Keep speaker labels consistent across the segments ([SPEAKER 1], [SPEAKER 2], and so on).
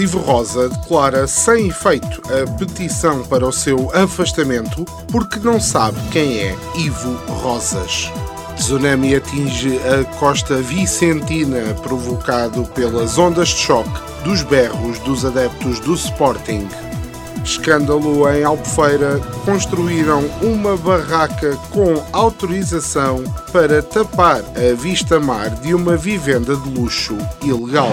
[SPEAKER 1] Ivo Rosa declara sem efeito a petição para o seu afastamento porque não sabe quem é Ivo Rosas. Tsunami atinge a costa vicentina provocado pelas ondas de choque dos berros dos adeptos do Sporting. Escândalo em Albufeira, construíram uma barraca com autorização para tapar a vista-mar de uma vivenda de luxo ilegal.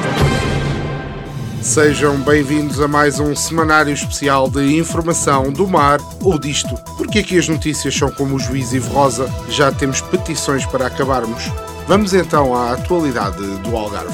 [SPEAKER 1] Sejam bem-vindos a mais um semanário especial de informação do mar ou disto. Porque aqui as notícias são como o juiz Ivo Rosa, já temos petições para acabarmos. Vamos então à atualidade do Algarve.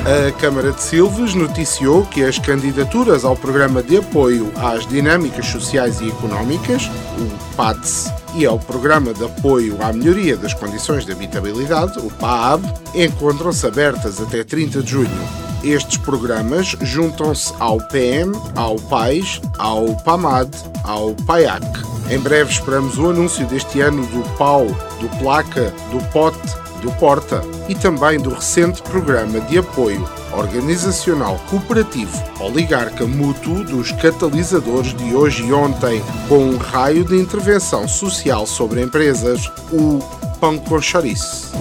[SPEAKER 1] A Câmara de Silves noticiou que as candidaturas ao Programa de Apoio às Dinâmicas Sociais e Económicas, o PADS, e ao Programa de Apoio à Melhoria das Condições de Habitabilidade, o PAAB, encontram-se abertas até 30 de junho. Estes programas juntam-se ao PM, ao PAIS, ao PAMAD, ao PAIAC. Em breve esperamos o anúncio deste ano do PAU, do PLACA, do POT, do Porta e também do recente programa de apoio organizacional cooperativo oligarca mútuo dos catalisadores de hoje e ontem, com um raio de intervenção social sobre empresas, o Chouriço.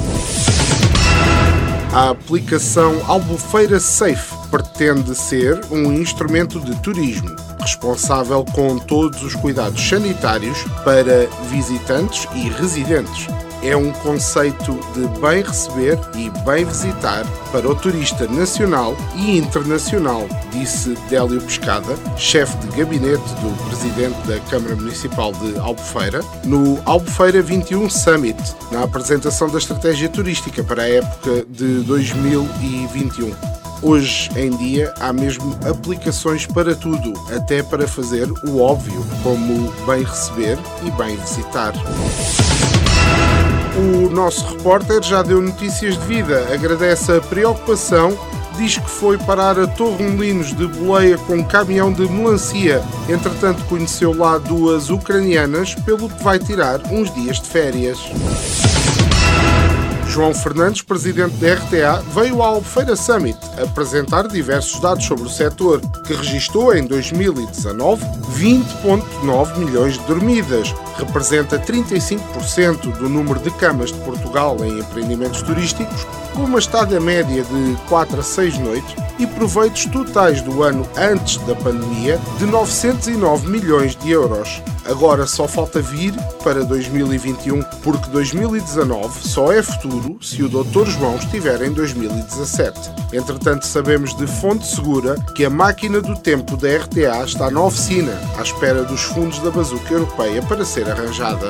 [SPEAKER 1] A aplicação Albufeira Safe pretende ser um instrumento de turismo responsável com todos os cuidados sanitários para visitantes e residentes. É um conceito de bem receber e bem visitar para o turista nacional e internacional, disse Délio Pescada, chefe de gabinete do presidente da Câmara Municipal de Albufeira, no Albufeira 21 Summit, na apresentação da estratégia turística para a época de 2021. Hoje em dia há mesmo aplicações para tudo, até para fazer o óbvio, como bem receber e bem visitar. O nosso repórter já deu notícias de vida, agradece a preocupação, diz que foi parar a Torremolinos de boleia com um caminhão de melancia. Entretanto, conheceu lá duas ucranianas, pelo que vai tirar uns dias de férias. João Fernandes, presidente da RTA, veio ao Albufeira Summit apresentar diversos dados sobre o setor, que registrou em 2019 20,9 milhões de dormidas, representa 35% do número de camas de Portugal em empreendimentos turísticos, com uma estada média de 4 a 6 noites e proveitos totais do ano antes da pandemia de 909 milhões de euros. Agora só falta vir para 2021, porque 2019 só é futuro se o Dr. João estiver em 2017. Entretanto, sabemos de fonte segura que a máquina do tempo da RTA está na oficina, à espera dos fundos da bazuca europeia para ser arranjada.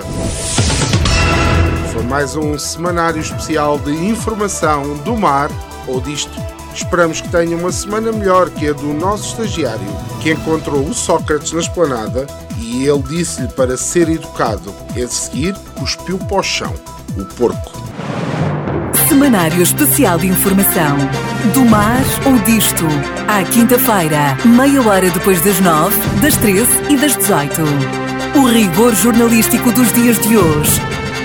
[SPEAKER 1] Foi mais um semanário especial de informação do mar ou disto. Esperamos que tenha uma semana melhor que a do nosso estagiário, que encontrou o Sócrates na esplanada e ele disse-lhe para ser educado. A seguir, cuspiu para o chão. O porco.
[SPEAKER 2] Semanário Especial de Informação. Do mar ou disto. À quinta-feira, meia hora depois das nove, das treze e das dezoito. O rigor jornalístico dos dias de hoje.